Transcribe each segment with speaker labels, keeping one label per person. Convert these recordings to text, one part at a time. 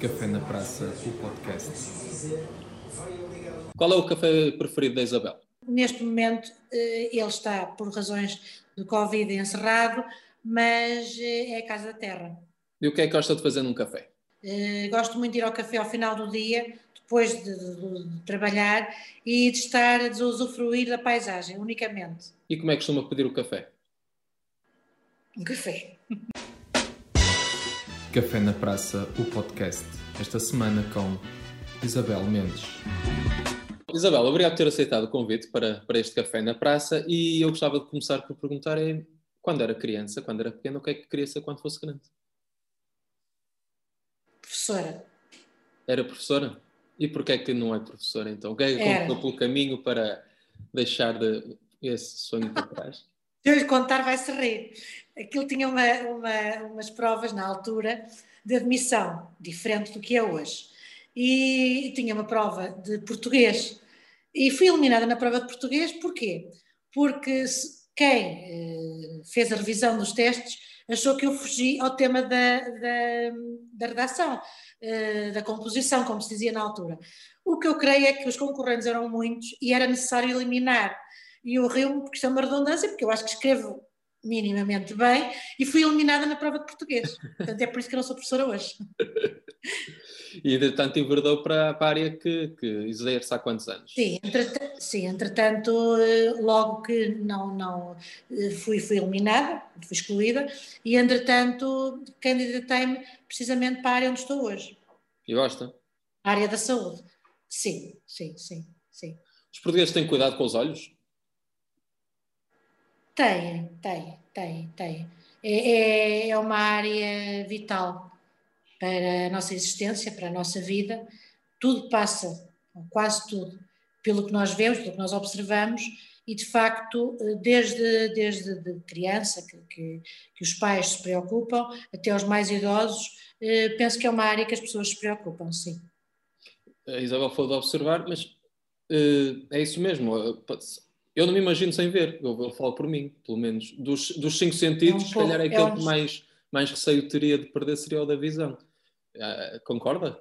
Speaker 1: Café na Praça, o podcast.
Speaker 2: Qual é o café preferido da Isabel?
Speaker 3: Neste momento eh, ele está, por razões de Covid, encerrado, mas eh, é a Casa da Terra.
Speaker 2: E o que é que gosta de fazer num café?
Speaker 3: Eh, gosto muito de ir ao café ao final do dia, depois de, de, de trabalhar e de estar a usufruir da paisagem, unicamente.
Speaker 2: E como é que costuma pedir o café?
Speaker 3: Um café.
Speaker 1: Café na Praça, o podcast. Esta semana com Isabel Mendes.
Speaker 2: Isabel, obrigado por ter aceitado o convite para, para este café na praça e eu gostava de começar por perguntar é, quando era criança, quando era pequena, o que é que queria ser quando fosse grande?
Speaker 3: Professora.
Speaker 2: Era professora? E porquê é que não é professora então? O que é que aconteceu pelo caminho para deixar de, esse sonho para trás?
Speaker 3: Se eu lhe contar, vai-se rir. Aquilo tinha uma, uma, umas provas na altura de admissão, diferente do que é hoje. E tinha uma prova de português. E fui eliminada na prova de português, porquê? Porque quem eh, fez a revisão dos testes achou que eu fugi ao tema da, da, da redação, eh, da composição, como se dizia na altura. O que eu creio é que os concorrentes eram muitos e era necessário eliminar e eu rio-me porque isto é uma redundância, porque eu acho que escrevo minimamente bem e fui eliminada na prova de português. Portanto, é por isso que eu não sou professora hoje.
Speaker 2: e, entretanto, enverdou para, para a área que, que exerce há quantos anos?
Speaker 3: Sim, entretanto, sim, entretanto eh, logo que não, não eh, fui, fui eliminada, fui excluída, e entretanto candidatei-me precisamente para a área onde estou hoje.
Speaker 2: E gosta?
Speaker 3: A área da saúde. Sim, sim, sim, sim.
Speaker 2: Os portugueses têm cuidado com os olhos?
Speaker 3: Tem, tem, tem, tem. É, é, é uma área vital para a nossa existência, para a nossa vida. Tudo passa, quase tudo, pelo que nós vemos, pelo que nós observamos, e de facto, desde, desde de criança, que, que, que os pais se preocupam, até os mais idosos, eh, penso que é uma área que as pessoas se preocupam, sim.
Speaker 2: A Isabel falou de observar, mas eh, é isso mesmo eu não me imagino sem ver, eu, eu falo por mim, pelo menos. Dos, dos cinco sentidos, é um se calhar é aquele é um... que mais, mais receio teria de perder seria o da visão. Uh, concorda?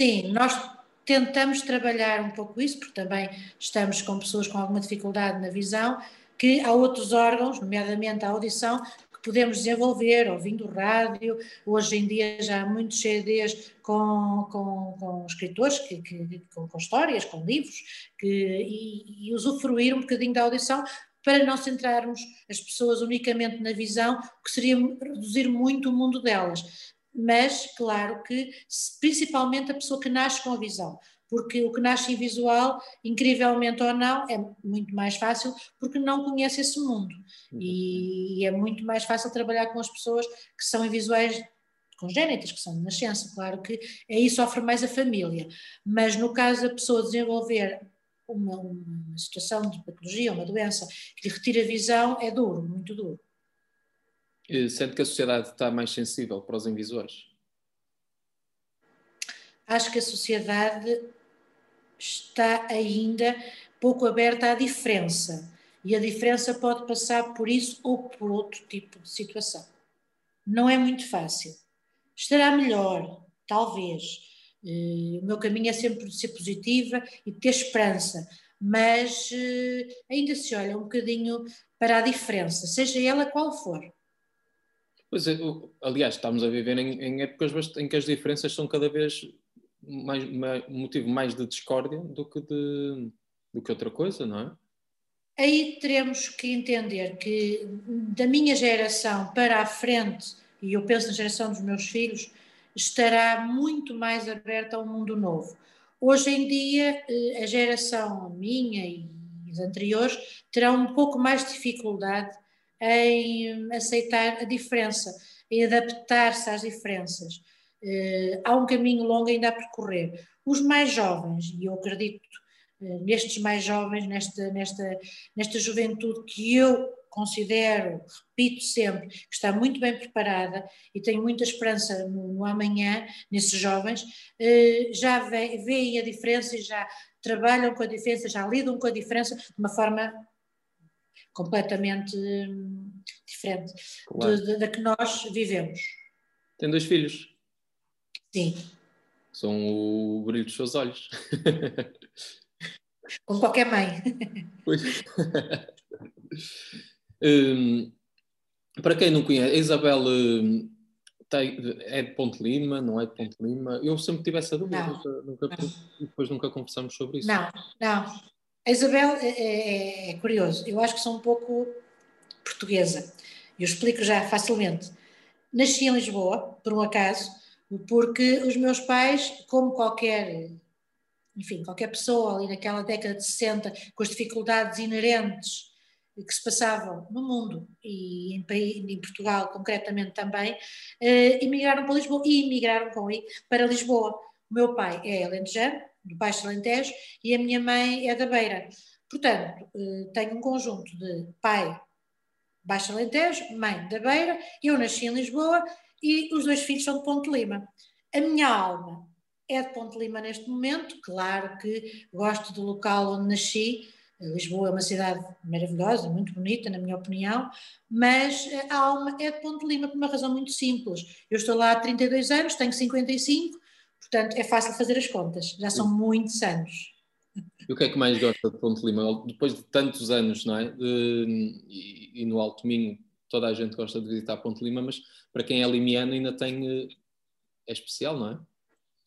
Speaker 3: Sim, nós tentamos trabalhar um pouco isso, porque também estamos com pessoas com alguma dificuldade na visão, que há outros órgãos, nomeadamente a audição, podemos desenvolver, ouvindo rádio, hoje em dia já há muitos CDs com, com, com escritores, que, que, com, com, histórias, com livros, que, e, e usufruir um bocadinho da audição para não centrarmos as pessoas unicamente na visão, que seria reduzir muito o mundo delas. Mas, claro que, principalmente a pessoa que nasce com a visão, porque o que nasce invisual, incrivelmente ou não, é muito mais fácil porque não conhece esse mundo. Uhum. E, é muito mais fácil trabalhar com as pessoas que são invisuais congénitas, que são de nascença. Claro que aí sofre mais a família. Mas no caso da pessoa desenvolver uma, uma situação de patologia, uma doença que lhe retira a visão, é duro, muito duro.
Speaker 2: Sente que a sociedade está mais sensível para os invisuais?
Speaker 3: Acho que a sociedade está ainda pouco aberta à diferença. E a diferença pode passar por isso ou por outro tipo de situação. Não é muito fácil. Estará melhor, talvez. Uh, o meu caminho é sempre de ser positiva e ter esperança, mas uh, ainda se olha um bocadinho para a diferença, seja ela qual for.
Speaker 2: Pois é, aliás, estamos a viver em, em épocas em que as diferenças são cada vez mais, mais, motivo mais de discórdia do que, de, do que outra coisa, não é?
Speaker 3: Aí teremos que entender que da minha geração para a frente, e eu penso na geração dos meus filhos, estará muito mais aberta ao mundo novo. Hoje em dia, eh, a geração minha e os anteriores terão um pouco mais de dificuldade em aceitar a diferença, em adaptar-se às diferenças. Uh, há um caminho longo ainda a percorrer. Os mais jovens, e eu acredito uh, nestes mais jovens, nesta, nesta, nesta juventude que eu considero, repito sempre, que está muito bem preparada e tenho muita esperança no, no amanhã, nesses jovens, uh, já veem a diferença e já trabalham com a diferença, já lidam com a diferença de uma forma completamente hum, diferente claro. da que nós vivemos.
Speaker 2: Tem dois filhos?
Speaker 3: Sim,
Speaker 2: São o brilho dos seus olhos.
Speaker 3: Como qualquer mãe.
Speaker 2: Pois. um, para quem não conhece, a Isabel um, tem, é de Ponte Lima, não é de Ponte Lima? Eu sempre tive essa dúvida,
Speaker 3: não,
Speaker 2: nunca, nunca, não. depois nunca conversamos sobre isso.
Speaker 3: Não, não. A Isabel é, é, é curioso, eu acho que sou um pouco portuguesa. Eu explico já facilmente. Nasci em Lisboa, por um acaso, porque os meus pais, como qualquer, enfim, qualquer pessoa ali naquela década de 60, com as dificuldades inerentes que se passavam no mundo e em, em Portugal concretamente também, eh, emigraram para Lisboa e emigraram com para Lisboa. O meu pai é alentejano, do Baixo Alentejo, e a minha mãe é da Beira. Portanto, eh, tenho um conjunto de pai Baixo Alentejo, mãe da Beira, eu nasci em Lisboa e os dois filhos são de Ponte Lima. A minha alma é de Ponte Lima neste momento, claro que gosto do local onde nasci, Lisboa é uma cidade maravilhosa, muito bonita, na minha opinião, mas a alma é de Ponte Lima por uma razão muito simples. Eu estou lá há 32 anos, tenho 55, portanto é fácil fazer as contas, já são muitos anos.
Speaker 2: E o que é que mais gosta de Ponte Lima? Depois de tantos anos, não é? E, e, no Alto Minho toda a gente gosta de visitar Ponte Lima, mas para quem é limiano ainda tem. Eh, é especial, não é?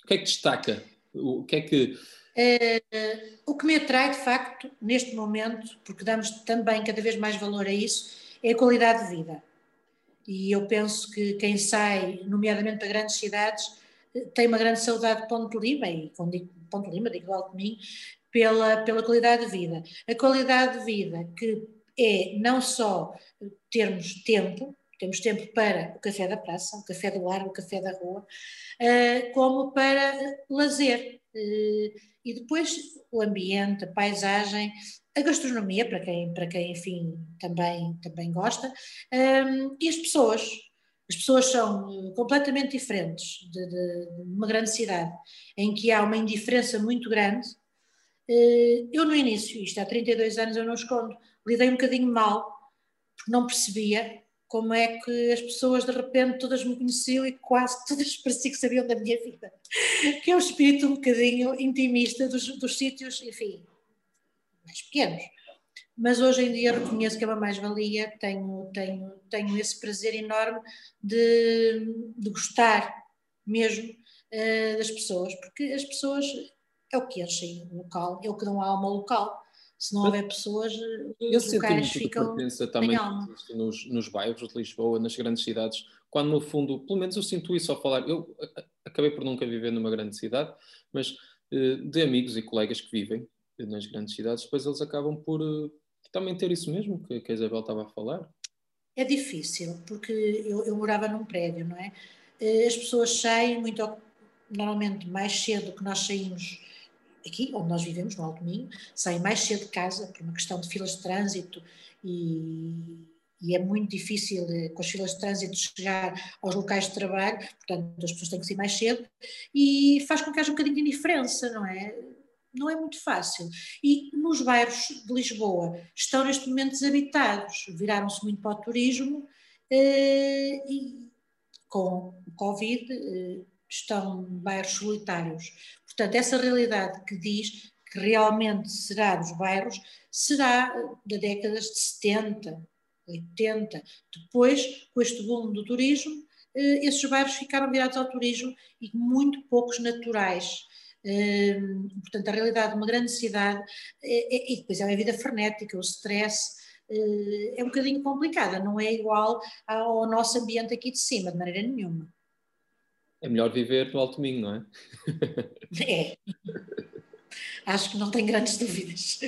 Speaker 2: O que é que destaca? O que é que
Speaker 3: Uh, o que me atrai, de facto, neste momento, porque damos também cada vez mais valor a isso, é a qualidade de vida. E eu penso que quem sai, nomeadamente para grandes cidades, eh, tem uma grande saudade de Ponte Lima, e quando digo Ponte Lima, digo do Alto Minho, pela, pela qualidade de vida. A qualidade de vida que é não só termos tempo, temos tempo para o café da praça, o café do lar, o café da rua, uh, como para lazer. Uh, e depois o ambiente, a paisagem, a gastronomia, para quem, para quem enfim, também, também gosta, um, e as pessoas. As pessoas são eh, completamente diferentes de, de, de, uma grande cidade, em que há uma indiferença muito grande. Eh, eu, no início, isto há 32 anos, eu não escondo, lidei um bocadinho mal, porque não percebia como é que as pessoas de repente todas me conheciam e quase todas parecia que sabiam da minha vida. Que é um espírito um bocadinho intimista dos, dos sítios, enfim, mais pequenos. Mas hoje em dia reconheço que é uma mais-valia, tenho, tenho, tenho esse prazer enorme de, de gostar mesmo uh, das pessoas, porque as pessoas é o que enchem o local, é o que dão alma ao local se não houver pessoas, os locais ficam também
Speaker 2: nos, nos bairros de Lisboa, nas grandes cidades, quando no fundo, pelo menos eu sinto isso ao falar, eu acabei por nunca viver numa grande cidade, mas eh, de amigos e colegas que vivem nas grandes cidades, depois eles acabam por eh, também ter isso mesmo que, que a Isabel estava a falar.
Speaker 3: É difícil, porque eu, eu morava num prédio, não é? Eh, as pessoas saem muito, normalmente mais cedo que nós saímos aqui onde nós vivemos, no Alto Minho, saem mais cedo de casa por uma questão de filas de trânsito e, e é muito difícil eh, com as filas de trânsito chegar aos locais de trabalho, portanto as pessoas têm que sair mais cedo e faz com que haja um bocadinho de indiferença, não é? Não é muito fácil. E nos bairros de Lisboa estão neste momento desabitados, viraram-se muito para o turismo eh, e com o Covid eh, estão bairros solitários. Portanto, essa realidade que diz que realmente será dos bairros, será de décadas de 70, 80. Depois, com este boom do turismo, eh, esses bairros ficaram virados ao turismo e muito poucos naturais. Eh, portanto, a realidade de uma grande cidade, eh, e depois é uma vida frenética, o stress, é um bocadinho complicada, não é igual ao nosso ambiente aqui de cima, de maneira nenhuma.
Speaker 2: É melhor viver no Alto Minho, não é?
Speaker 3: É. Acho que não tem grandes dúvidas.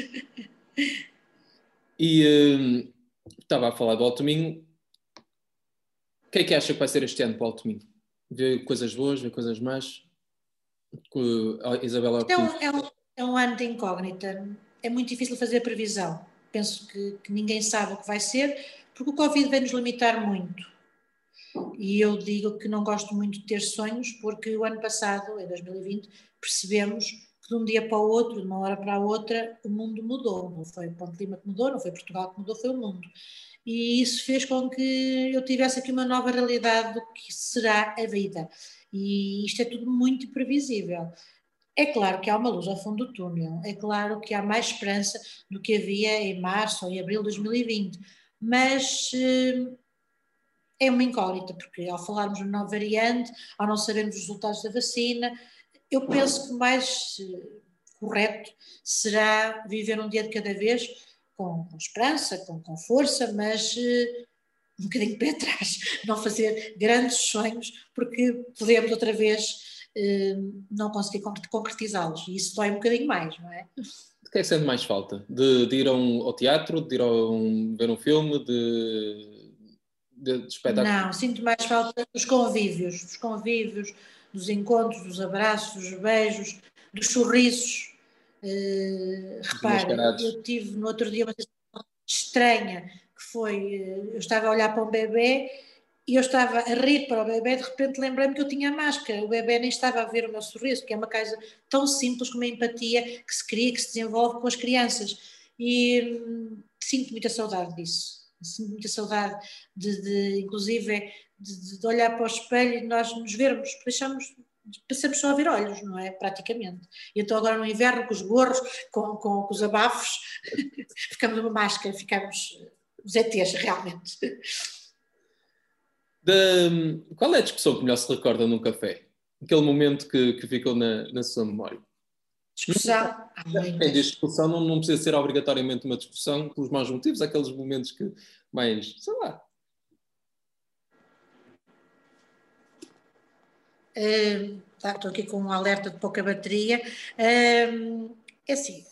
Speaker 2: E hum, estava a falar do Alto Minho. O que é que acha que vai ser este ano para o Alto Minho? Vê coisas boas, vê coisas más? A Isabela
Speaker 3: é um, é, um, é um ano de incógnita. É muito difícil fazer previsão. Penso que, que ninguém sabe o que vai ser, porque o Covid vai nos limitar muito. E eu digo que não gosto muito de ter sonhos, porque o ano passado, em 2020, percebemos que de um dia para o outro, de uma hora para a outra, o mundo mudou. Não foi o Ponte Lima que mudou, não foi Portugal que mudou, foi o mundo. E isso fez com que eu tivesse aqui uma nova realidade do que será a vida. E isto é tudo muito imprevisível. É claro que há uma luz ao fundo do túnel, é claro que há mais esperança do que havia em março ou em abril de 2020, mas eh, é uma incógnita, porque ao falarmos de nova variante, ao não sabermos os resultados da vacina, eu penso que o mais eh, correto será viver um dia de cada vez com, com esperança, com, com, força, mas uh, um bocadinho de pé atrás, não fazer grandes sonhos, porque podemos outra vez uh, não conseguir concretizá-los, e isso dói um bocadinho mais, não é?
Speaker 2: De que é que sente mais falta? De, de ir ao teatro, de ir um, ver um filme, de, de, de espetáculo?
Speaker 3: Não, sinto mais falta dos convívios, dos convívios, dos encontros, dos abraços, dos beijos, dos sorrisos, Uh, repara, eu tive no outro dia uma sensação estranha, que foi, uh, eu estava a olhar para um bebê e eu estava a rir para o bebê, de repente lembrei-me que eu tinha máscara, o bebê nem estava a ver o meu sorriso, que é uma coisa tão simples como a empatia que se cria, que se desenvolve com as crianças. E hum, sinto muita saudade disso, muita saudade de, de inclusive, de, de, olhar para o espelho e nós nos vermos, deixamos passamos só a ver olhos, não é? Praticamente. E então agora no inverno, com os gorros, com, com, com os abafos, ficamos uma máscara, ficamos os ETs, realmente.
Speaker 2: De, qual é a discussão que melhor se recorda num café? Aquele momento que, que ficou na, na sua memória?
Speaker 3: Discussão?
Speaker 2: Diz discussão não, não precisa ser obrigatoriamente uma discussão pelos maus motivos, aqueles momentos que mais, sei lá,
Speaker 3: Uh, tá, estou aqui com um alerta de pouca bateria. Uh, é assim,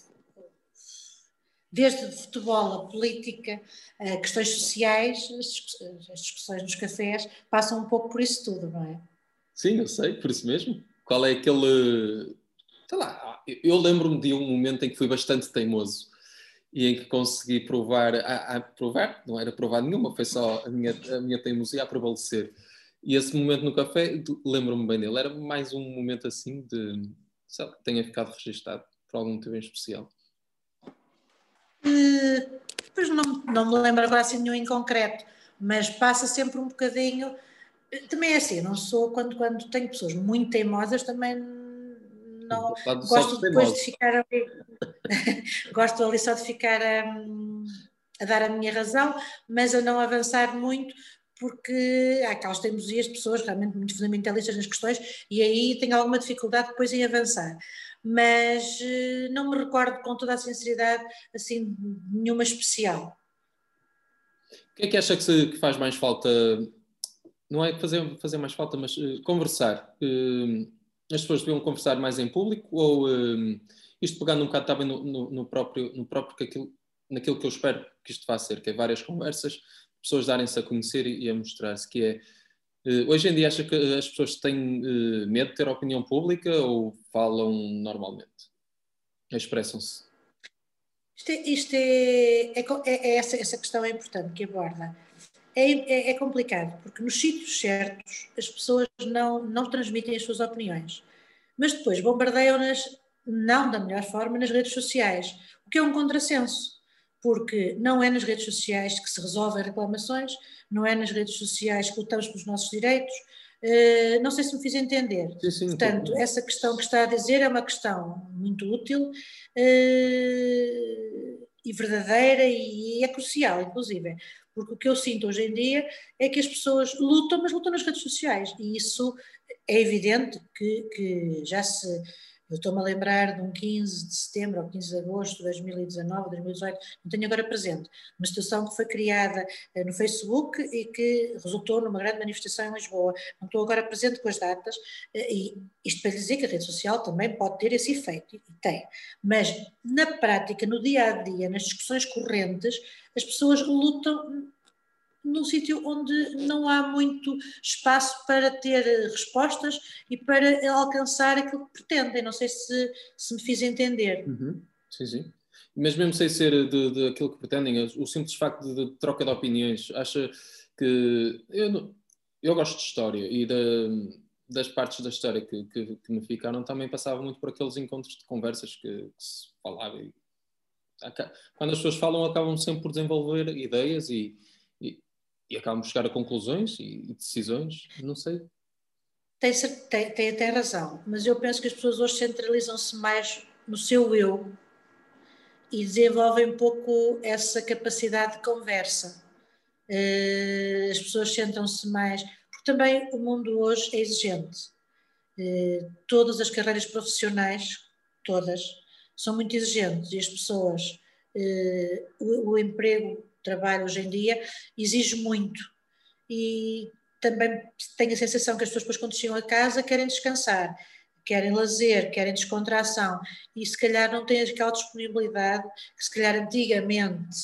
Speaker 3: desde futebol a política, a questões sociais, as discussões nos cafés passam um pouco por isso tudo, não é?
Speaker 2: Sim, eu sei, por isso mesmo. Qual é aquele. Sei lá, eu lembro-me de um momento em que fui bastante teimoso e em que consegui provar, a, a provar, não era provar nenhuma, foi só a minha, a minha teimosia a prevalecer e esse momento no café, lembro-me bem dele, era mais um momento assim de, sei lá, que tenha ficado registado por algum motivo em especial.
Speaker 3: Uh, pois não, não me lembro agora assim nenhum em concreto, mas passa sempre um bocadinho. Também é assim, não sou, quando, quando tenho pessoas muito teimosas, também não gosto depois de ficar ali, gosto ali só de ficar a, a dar a minha razão, mas a não avançar muito, porque há aquelas teimosias de pessoas realmente muito fundamentalistas nas questões e aí tenho alguma dificuldade depois em avançar. Mas eh, não me recordo com toda a sinceridade assim nenhuma especial.
Speaker 2: O que é que acha que, se, que faz mais falta? Não é fazer, fazer mais falta, mas uh, conversar. Uh, as pessoas deviam conversar mais em público ou uh, isto pegando um bocado também no, no, no próprio, no próprio aquilo, naquilo que eu espero que isto vá ser, que é várias conversas, pessoas darem-se a conhecer e a mostrar-se, que é eh, hoje em dia acha que as pessoas têm eh, medo de ter opinião pública ou falam normalmente? Expressam-se?
Speaker 3: Isto, é, isto é, é, é, é, essa, essa questão é importante que aborda. É, é, é, complicado, porque nos sítios certos as pessoas não, não transmitem as suas opiniões, mas depois bombardeiam-nas, não da melhor forma, nas redes sociais, o que é um contrassenso porque não é nas redes sociais que se resolvem reclamações, não é nas redes sociais que lutamos pelos nossos direitos. Uh, não sei se me fiz entender.
Speaker 2: Sim, sim,
Speaker 3: Portanto, essa questão que está a dizer é uma questão muito útil uh, e verdadeira e é crucial, inclusive, porque o que eu sinto hoje em dia é que as pessoas lutam, mas lutam nas redes sociais. E isso é evidente que, que já se eu estou-me a lembrar de um 15 de setembro ou 15 de agosto de 2019, 2018, não tenho agora presente, uma situação que foi criada eh, no Facebook e que resultou numa grande manifestação em Lisboa. Não estou agora presente com as datas, eh, e isto para dizer que a rede social também pode ter esse efeito, e tem. Mas na prática, no dia a dia, nas discussões correntes, as pessoas lutam num sítio onde não há muito espaço para ter respostas e para alcançar aquilo que pretendem. Não sei se, se me fiz entender.
Speaker 2: Uhum. Sim, sim. Mas mesmo sem ser de, de aquilo que pretendem, o simples facto de, de troca de opiniões, acha que. Eu, eu gosto de história e das partes da história que, que, que, me ficaram também passava muito por aqueles encontros de conversas que, que se falava. E, quando as pessoas falam, acabam sempre por desenvolver ideias e, e acabam por chegar a conclusões e, e decisões, não sei.
Speaker 3: tem, tem, tem, tem razão, mas eu penso que as pessoas hoje centralizam-se mais no seu eu e desenvolvem um pouco essa capacidade de conversa. Eh, as pessoas sentam-se mais, porque também o mundo hoje é exigente. Eh, todas as carreiras profissionais, todas, são muito exigentes e as pessoas, eh, o, o emprego, trabalho hoje em dia exige muito. E também tenho a sensação que as pessoas depois quando chegam a casa querem descansar querem lazer, querem descontração e se calhar não têm aquela disponibilidade que se calhar antigamente,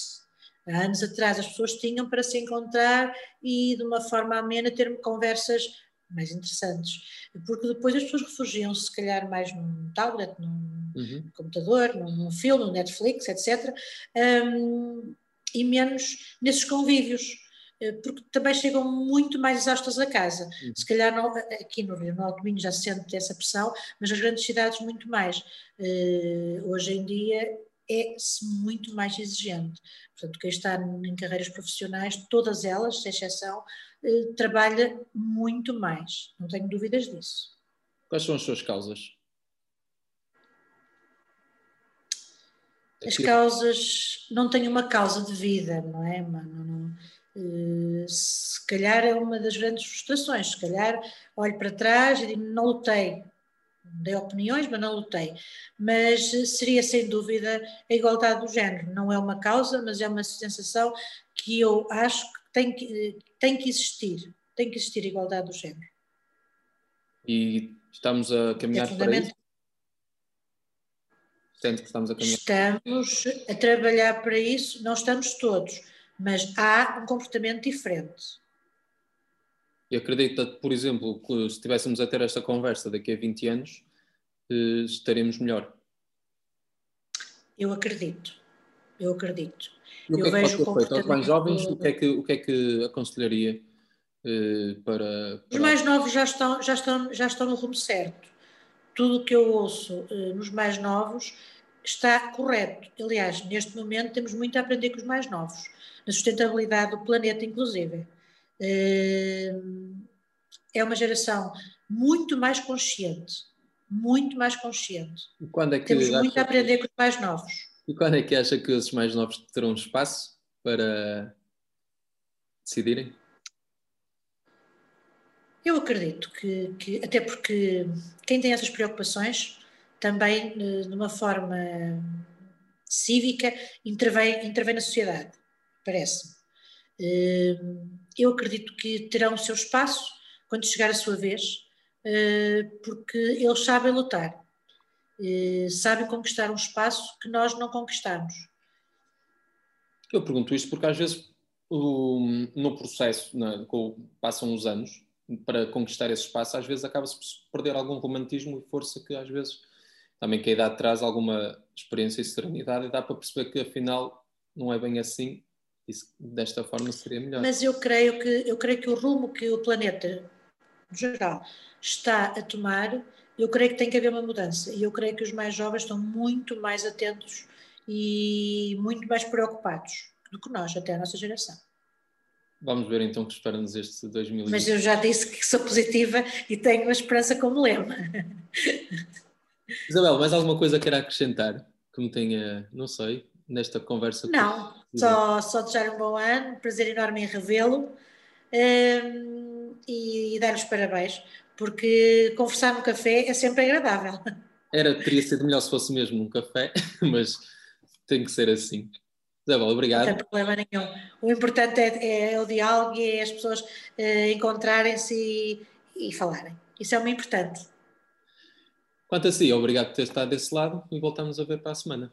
Speaker 3: há anos atrás, as pessoas tinham para se encontrar e de uma forma amena ter conversas mais interessantes, porque depois as pessoas refugiam-se se calhar mais num tablet, num uhum. computador, num, num, filme, no Netflix, etc. Um, e menos nesses convívios eh, porque também chegam muito mais exaustas a casa. Uhum. Se calhar não, aqui no Rio, no Alto Minho já se sente essa pressão, mas nas grandes cidades muito mais. Uh, hoje em dia é-se muito mais exigente. Portanto, quem está em carreiras profissionais, todas elas, sem exceção, uh, trabalha muito mais. Não tenho dúvidas disso.
Speaker 2: Quais são as suas causas?
Speaker 3: As causas, não tenho uma causa de vida, não é? Mano? Eh, se calhar é uma das grandes frustrações. Se calhar olho para trás e digo, não lutei. Dei opiniões, mas não lutei. Mas seria sem dúvida a igualdade do género. Não é uma causa, mas é uma sensação que eu acho que tem que, tem que existir. Tem que existir a igualdade do género.
Speaker 2: E estamos a caminhar é para isso?
Speaker 3: Sente que estamos a caminhar? Estamos a trabalhar para isso, não estamos todos mas há um comportamento diferente.
Speaker 2: E acredito, por exemplo, que se estivéssemos a ter esta conversa daqui a 20 anos, eh, estaremos melhor.
Speaker 3: Eu acredito, eu acredito.
Speaker 2: E o que
Speaker 3: eu
Speaker 2: é que pode ser feito? Aos mais jovens, o que é que, o que, é que aconselharia eh, para, para,
Speaker 3: Os mais novos já estão, já, estão, já estão no rumo certo. Tudo o que eu ouço eh, nos mais novos está correto. Aliás, neste momento temos muito a aprender com os mais novos na sustentabilidade do planeta, inclusive. Eh, é uma geração muito mais consciente, muito mais consciente.
Speaker 2: E quando é que
Speaker 3: Temos muito a aprender com os mais novos.
Speaker 2: E quando é que acha que esses mais novos terão espaço para decidirem?
Speaker 3: Eu acredito que, que, até porque quem tem essas preocupações também, eh, de uma forma cívica, intervém, intervém na sociedade parece-me. Hum, eu acredito que terão o seu espaço quando chegar a sua vez, hum, porque eles sabem lutar, sabem conquistar um espaço que nós não conquistamos.
Speaker 2: Eu pergunto isto porque às vezes no processo, passam os anos para conquistar esse espaço, às vezes acaba-se por perder algum romantismo e força que às vezes também que a idade traz alguma experiência e serenidade e dá para perceber que afinal não é bem assim isso, desta forma seria melhor.
Speaker 3: Mas eu creio que eu creio que o rumo que o planeta, no geral, está a tomar, eu creio que tem que haver uma mudança. E eu creio que os mais jovens estão muito mais atentos e muito mais preocupados do que nós, até a nossa geração.
Speaker 2: Vamos ver então o que espera-nos este 2020.
Speaker 3: Mas eu já disse que sou positiva e tenho a esperança como lema.
Speaker 2: Isabel, mais alguma coisa queira acrescentar que me tenha, não sei, nesta conversa?
Speaker 3: Não, só, só desejar um bom ano, prazer enorme em revê-lo um, e, e dar os parabéns, porque conversar no café é sempre agradável.
Speaker 2: Era, teria sido melhor se fosse mesmo um café, mas tem que ser assim. Isabel, obrigado.
Speaker 3: Não tem problema nenhum. O importante é, é o diálogo e é as pessoas uh, encontrarem-se e, e falarem. Isso é o importante.
Speaker 2: Quanto a si, obrigado por ter estado desse lado e voltamos a ver para a semana.